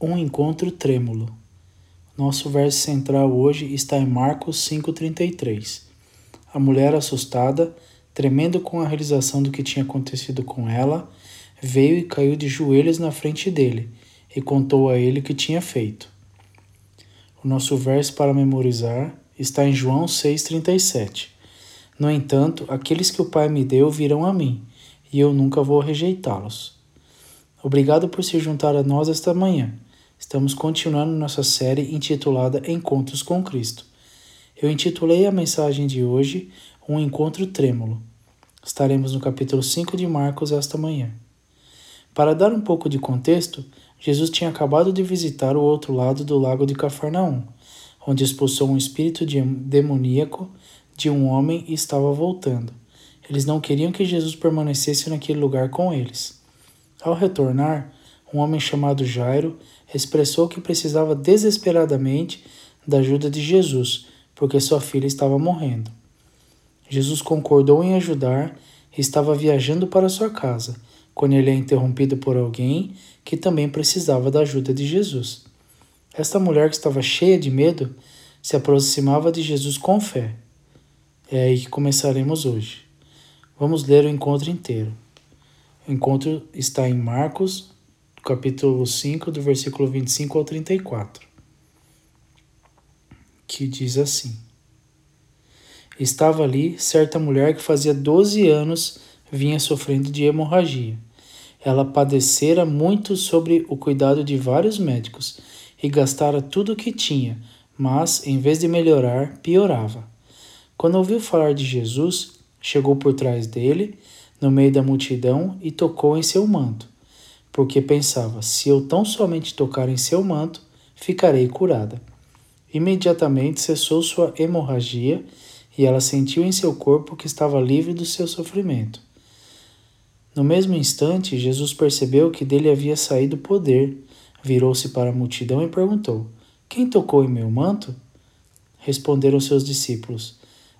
Um encontro trêmulo. Nosso verso central hoje está em Marcos 5,33. A mulher assustada, tremendo com a realização do que tinha acontecido com ela, veio e caiu de joelhos na frente dele e contou a ele o que tinha feito. O nosso verso para memorizar está em João 6,37. No entanto, aqueles que o Pai me deu virão a mim, e eu nunca vou rejeitá-los. Obrigado por se juntar a nós esta manhã. Estamos continuando nossa série intitulada Encontros com Cristo. Eu intitulei a mensagem de hoje Um Encontro Trêmulo. Estaremos no capítulo 5 de Marcos esta manhã. Para dar um pouco de contexto, Jesus tinha acabado de visitar o outro lado do lago de Cafarnaum, onde expulsou um espírito de demoníaco de um homem e estava voltando. Eles não queriam que Jesus permanecesse naquele lugar com eles. Ao retornar, um homem chamado Jairo expressou que precisava desesperadamente da ajuda de Jesus, porque sua filha estava morrendo. Jesus concordou em ajudar e estava viajando para sua casa, quando ele é interrompido por alguém que também precisava da ajuda de Jesus. Esta mulher que estava cheia de medo se aproximava de Jesus com fé. É aí que começaremos hoje. Vamos ler o encontro inteiro. O encontro está em Marcos, capítulo 5, do versículo 25 ao 34, que diz assim: Estava ali certa mulher que fazia 12 anos vinha sofrendo de hemorragia. Ela padecera muito sobre o cuidado de vários médicos e gastara tudo o que tinha, mas, em vez de melhorar, piorava. Quando ouviu falar de Jesus, chegou por trás dele, no meio da multidão, e tocou em seu manto porque pensava: se eu tão somente tocar em seu manto, ficarei curada. Imediatamente cessou sua hemorragia e ela sentiu em seu corpo que estava livre do seu sofrimento. No mesmo instante, Jesus percebeu que dele havia saído poder, virou-se para a multidão e perguntou: Quem tocou em meu manto? Responderam seus discípulos: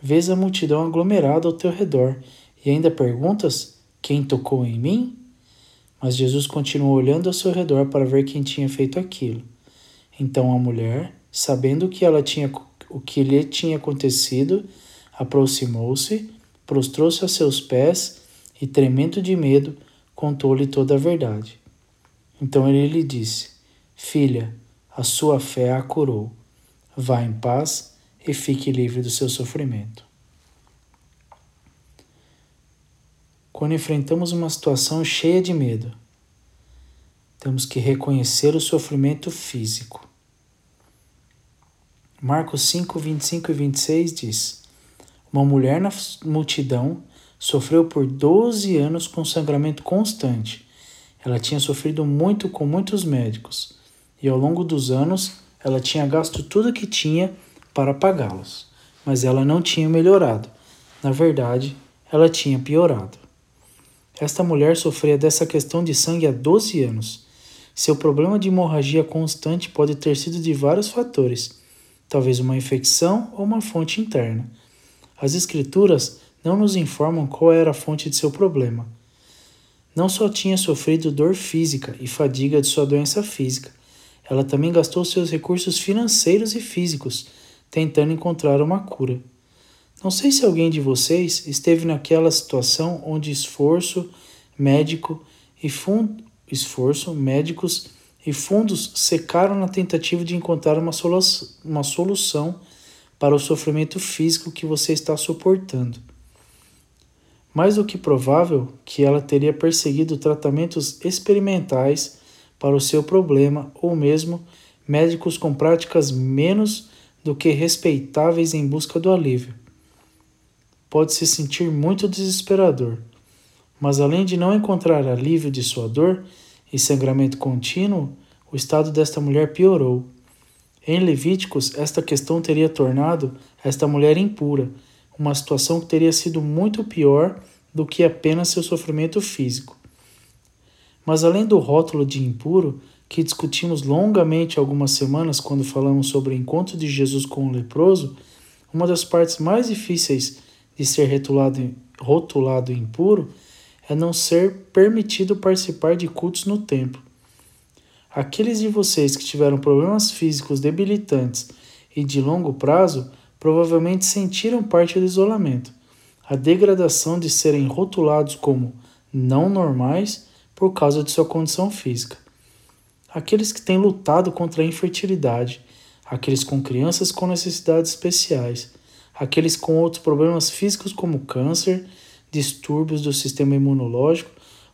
Vês a multidão aglomerada ao teu redor e ainda perguntas: Quem tocou em mim? Mas Jesus continuou olhando ao seu redor para ver quem tinha feito aquilo. Então a mulher, sabendo que ela tinha o que lhe tinha acontecido, aproximou-se, prostrou-se a seus pés e, tremendo de medo, contou-lhe toda a verdade. Então ele lhe disse: Filha, a sua fé a curou. Vá em paz e fique livre do seu sofrimento. Quando enfrentamos uma situação cheia de medo, temos que reconhecer o sofrimento físico. Marcos 5, 25 e 26 diz: Uma mulher na multidão sofreu por 12 anos com sangramento constante. Ela tinha sofrido muito com muitos médicos e ao longo dos anos ela tinha gasto tudo que tinha para pagá-los, mas ela não tinha melhorado. Na verdade, ela tinha piorado. Esta mulher sofria dessa questão de sangue há 12 anos. Seu problema de hemorragia constante pode ter sido de vários fatores, talvez uma infecção ou uma fonte interna. As Escrituras não nos informam qual era a fonte de seu problema. Não só tinha sofrido dor física e fadiga de sua doença física, ela também gastou seus recursos financeiros e físicos tentando encontrar uma cura. Não sei se alguém de vocês esteve naquela situação onde esforço médico e fundo, esforço médicos e fundos secaram na tentativa de encontrar uma, solu uma solução para o sofrimento físico que você está suportando. Mais do que provável que ela teria perseguido tratamentos experimentais para o seu problema ou mesmo médicos com práticas menos do que respeitáveis em busca do alívio pode se sentir muito desesperador. Mas além de não encontrar alívio de sua dor e sangramento contínuo, o estado desta mulher piorou. Em Levíticos, esta questão teria tornado esta mulher impura, uma situação que teria sido muito pior do que apenas seu sofrimento físico. Mas além do rótulo de impuro, que discutimos longamente algumas semanas quando falamos sobre o encontro de Jesus com o leproso, uma das partes mais difíceis de ser rotulado, rotulado impuro é não ser permitido participar de cultos no templo. Aqueles de vocês que tiveram problemas físicos debilitantes e de longo prazo provavelmente sentiram parte do isolamento, a degradação de serem rotulados como não normais por causa de sua condição física. Aqueles que têm lutado contra a infertilidade, aqueles com crianças com necessidades especiais, aqueles com outros problemas físicos como câncer, distúrbios do sistema imunológico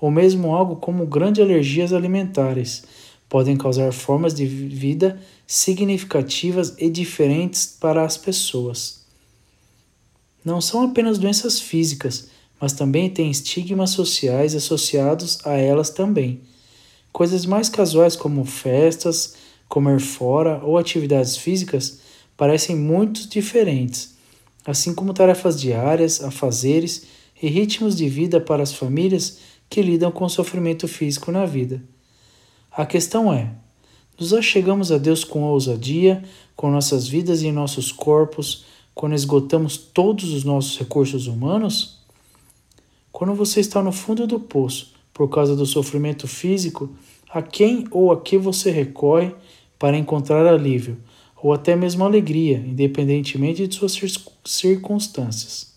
ou mesmo algo como grandes alergias alimentares podem causar formas de vida significativas e diferentes para as pessoas. Não são apenas doenças físicas, mas também têm estigmas sociais associados a elas também. Coisas mais casuais como festas, comer fora ou atividades físicas parecem muito diferentes, assim como tarefas diárias, afazeres e ritmos de vida para as famílias que lidam com o sofrimento físico na vida. A questão é: nos achegamos a Deus com ousadia, com nossas vidas e nossos corpos, quando esgotamos todos os nossos recursos humanos? Quando você está no fundo do poço por causa do sofrimento físico, a quem ou a que você recorre para encontrar alívio, ou até mesmo alegria, independentemente de suas circunstâncias?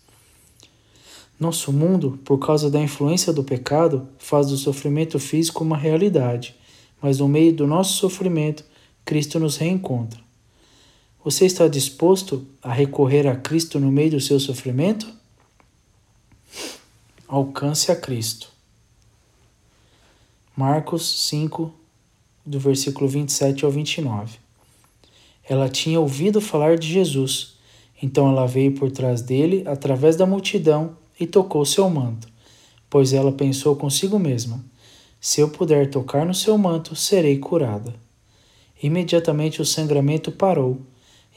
Nosso mundo, por causa da influência do pecado, faz do sofrimento físico uma realidade mas no meio do nosso sofrimento, Cristo nos reencontra. Você está disposto a recorrer a Cristo no meio do seu sofrimento? Alcance a Cristo. Marcos 5, do versículo 27 ao 29. Ela tinha ouvido falar de Jesus, então ela veio por trás dele, através da multidão, e tocou seu manto, pois ela pensou consigo mesma se eu puder tocar no seu manto, serei curada. Imediatamente o sangramento parou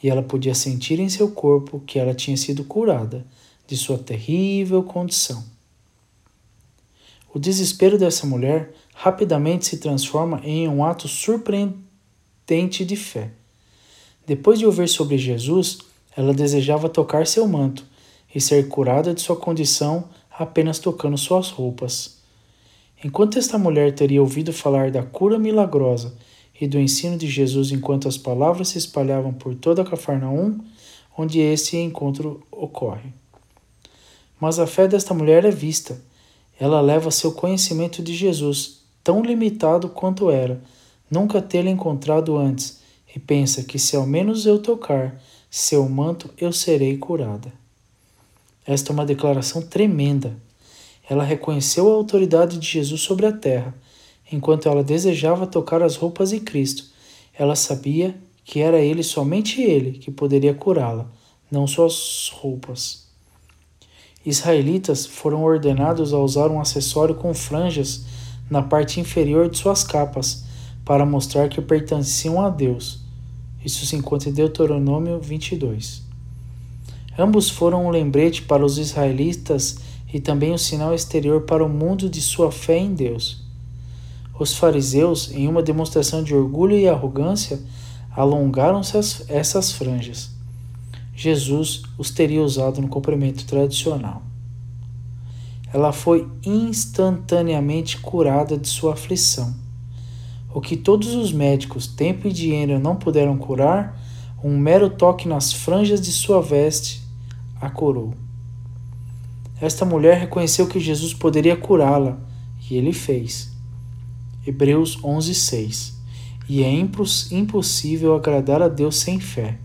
e ela podia sentir em seu corpo que ela tinha sido curada de sua terrível condição. O desespero dessa mulher rapidamente se transforma em um ato surpreendente de fé. Depois de ouvir sobre Jesus, ela desejava tocar seu manto e ser curada de sua condição apenas tocando suas roupas. Enquanto esta mulher teria ouvido falar da cura milagrosa e do ensino de Jesus enquanto as palavras se espalhavam por toda Cafarnaum, onde esse encontro ocorre. Mas a fé desta mulher é vista. Ela leva seu conhecimento de Jesus, tão limitado quanto era, nunca tê-lo encontrado antes, e pensa que se ao menos eu tocar seu manto, eu serei curada. Esta é uma declaração tremenda ela reconheceu a autoridade de Jesus sobre a terra. Enquanto ela desejava tocar as roupas de Cristo, ela sabia que era ele, somente ele, que poderia curá-la, não suas roupas. Israelitas foram ordenados a usar um acessório com franjas na parte inferior de suas capas, para mostrar que pertenciam a Deus. Isso se encontra em Deuteronômio 22. Ambos foram um lembrete para os israelitas e também o sinal exterior para o mundo de sua fé em Deus. Os fariseus, em uma demonstração de orgulho e arrogância, alongaram-se essas franjas. Jesus os teria usado no comprimento tradicional. Ela foi instantaneamente curada de sua aflição. O que todos os médicos, tempo e dinheiro não puderam curar, um mero toque nas franjas de sua veste a curou. Esta mulher reconheceu que Jesus poderia curá-la, e ele fez. Hebreus 11:6. E é impossível agradar a Deus sem fé.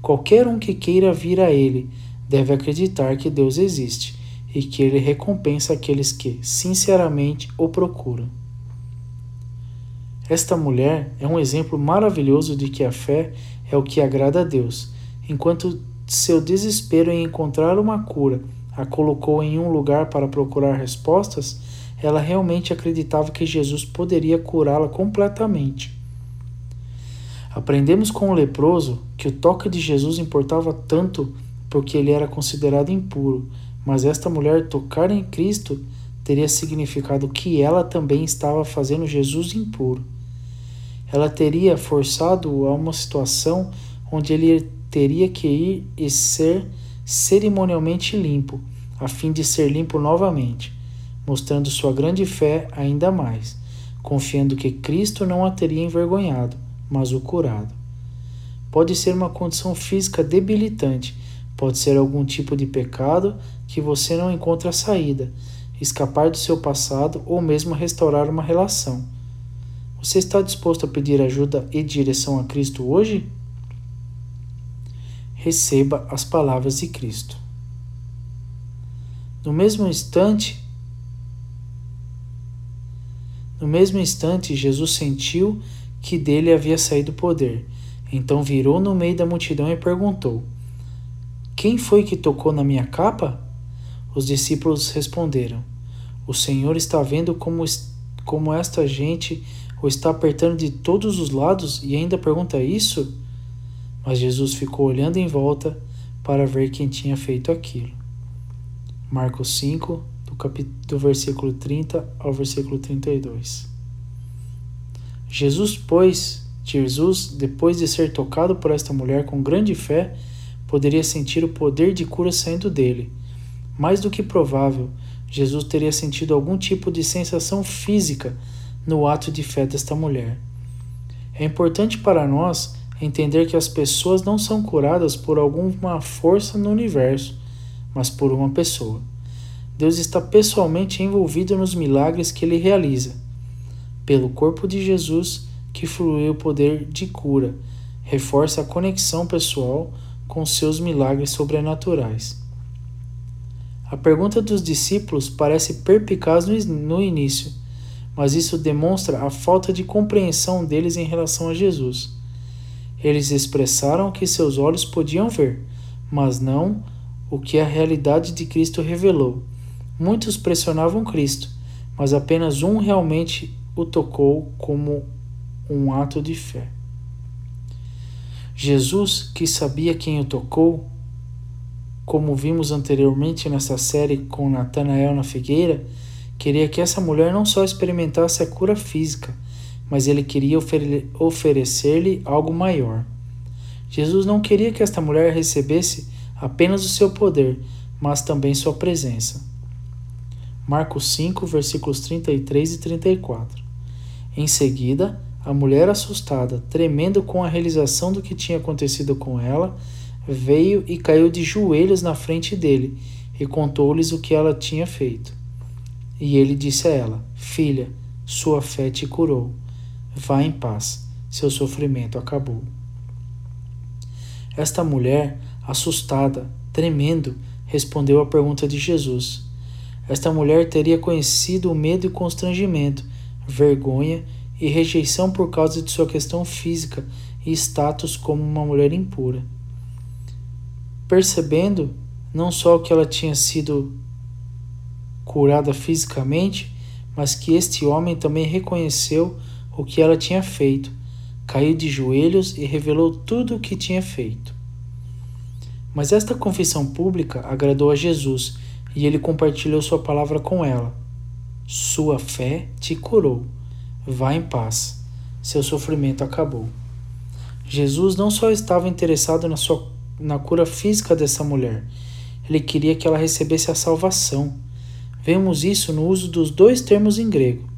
Qualquer um que queira vir a ele deve acreditar que Deus existe e que ele recompensa aqueles que, sinceramente, o procuram. Esta mulher é um exemplo maravilhoso de que a fé é o que agrada a Deus, enquanto seu desespero em encontrar uma cura a colocou em um lugar para procurar respostas, ela realmente acreditava que Jesus poderia curá-la completamente. Aprendemos com o leproso que o toque de Jesus importava tanto porque ele era considerado impuro, mas esta mulher tocar em Cristo teria significado que ela também estava fazendo Jesus impuro. Ela teria forçado-o a uma situação onde ele teria que ir e ser cerimonialmente limpo, a fim de ser limpo novamente, mostrando sua grande fé ainda mais. confiando que Cristo não a teria envergonhado, mas o curado. Pode ser uma condição física debilitante, pode ser algum tipo de pecado que você não encontra saída, escapar do seu passado ou mesmo restaurar uma relação. Você está disposto a pedir ajuda e direção a Cristo hoje? Receba as palavras de Cristo. No mesmo instante, no mesmo instante, Jesus sentiu que dele havia saído poder. Então virou no meio da multidão e perguntou: Quem foi que tocou na minha capa? Os discípulos responderam: O Senhor está vendo como, como esta gente o está apertando de todos os lados e ainda pergunta isso? Mas Jesus ficou olhando em volta para ver quem tinha feito aquilo. Marcos 5, do, cap... do versículo 30 ao versículo 32. Jesus, pois, Jesus, depois de ser tocado por esta mulher com grande fé, poderia sentir o poder de cura saindo dele. Mais do que provável, Jesus teria sentido algum tipo de sensação física no ato de fé desta mulher. É importante para nós entender que as pessoas não são curadas por alguma força no universo, mas por uma pessoa. Deus está pessoalmente envolvido nos milagres que ele realiza. Pelo corpo de Jesus, que flui o poder de cura, reforça a conexão pessoal com seus milagres sobrenaturais. A pergunta dos discípulos parece perpicaz no início, mas isso demonstra a falta de compreensão deles em relação a Jesus. Eles expressaram que seus olhos podiam ver, mas não o que a realidade de Cristo revelou. Muitos pressionavam Cristo, mas apenas um realmente o tocou como um ato de fé. Jesus, que sabia quem o tocou, como vimos anteriormente nessa série com Natanael na figueira, queria que essa mulher não só experimentasse a cura física, mas ele queria oferecer-lhe algo maior. Jesus não queria que esta mulher recebesse apenas o seu poder, mas também sua presença. Marcos 5, versículos 33 e 34. Em seguida, a mulher, assustada, tremendo com a realização do que tinha acontecido com ela, veio e caiu de joelhos na frente dele e contou-lhes o que ela tinha feito. E ele disse a ela: Filha, sua fé te curou Vá em paz, seu sofrimento acabou. Esta mulher, assustada, tremendo, respondeu à pergunta de Jesus. Esta mulher teria conhecido o medo e constrangimento, vergonha e rejeição por causa de sua questão física e status como uma mulher impura. Percebendo não só que ela tinha sido curada fisicamente, mas que este homem também reconheceu o que ela tinha feito, caiu de joelhos e revelou tudo o que tinha feito. Mas esta confissão pública agradou a Jesus e ele compartilhou sua palavra com ela. Sua fé te curou. Vá em paz. Seu sofrimento acabou. Jesus não só estava interessado na, sua, na cura física dessa mulher, ele queria que ela recebesse a salvação. Vemos isso no uso dos dois termos em grego.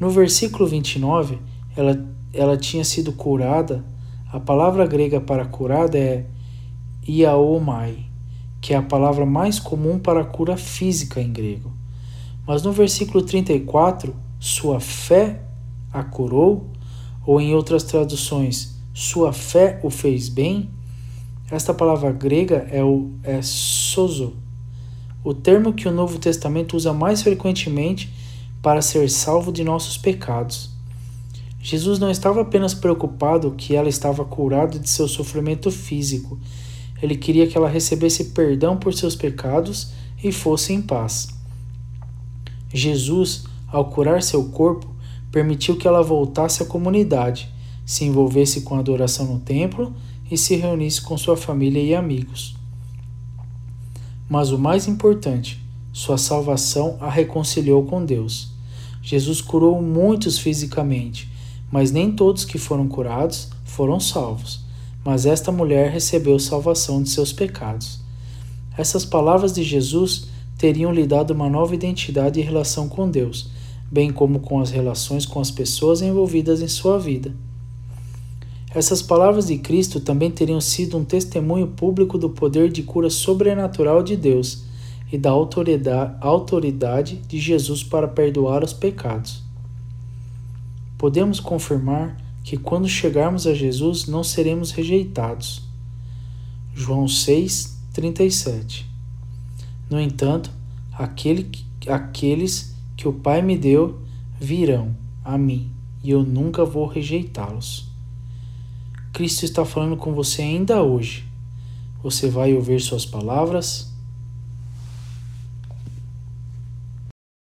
No versículo 29, ela, ela tinha sido curada. A palavra grega para curada é iaomai, que é a palavra mais comum para cura física em grego. Mas no versículo 34, sua fé a curou, ou em outras traduções, sua fé o fez bem, esta palavra grega é o é sozo, o termo que o Novo Testamento usa mais frequentemente para ser salvo de nossos pecados. Jesus não estava apenas preocupado que ela estava curada de seu sofrimento físico, ele queria que ela recebesse perdão por seus pecados e fosse em paz. Jesus, ao curar seu corpo, permitiu que ela voltasse à comunidade, se envolvesse com a adoração no templo e se reunisse com sua família e amigos. Mas o mais importante, sua salvação a reconciliou com Deus. Jesus curou muitos fisicamente, mas nem todos que foram curados foram salvos. Mas esta mulher recebeu salvação de seus pecados. Essas palavras de Jesus teriam lhe dado uma nova identidade e relação com Deus, bem como com as relações com as pessoas envolvidas em sua vida. Essas palavras de Cristo também teriam sido um testemunho público do poder de cura sobrenatural de Deus e da autoridade de Jesus para perdoar os pecados. Podemos confirmar que quando chegarmos a Jesus não seremos rejeitados. João 6, 37. No entanto, aquele, aqueles que o Pai me deu virão a mim e eu nunca vou rejeitá-los. Cristo está falando com você ainda hoje. Você vai ouvir suas palavras?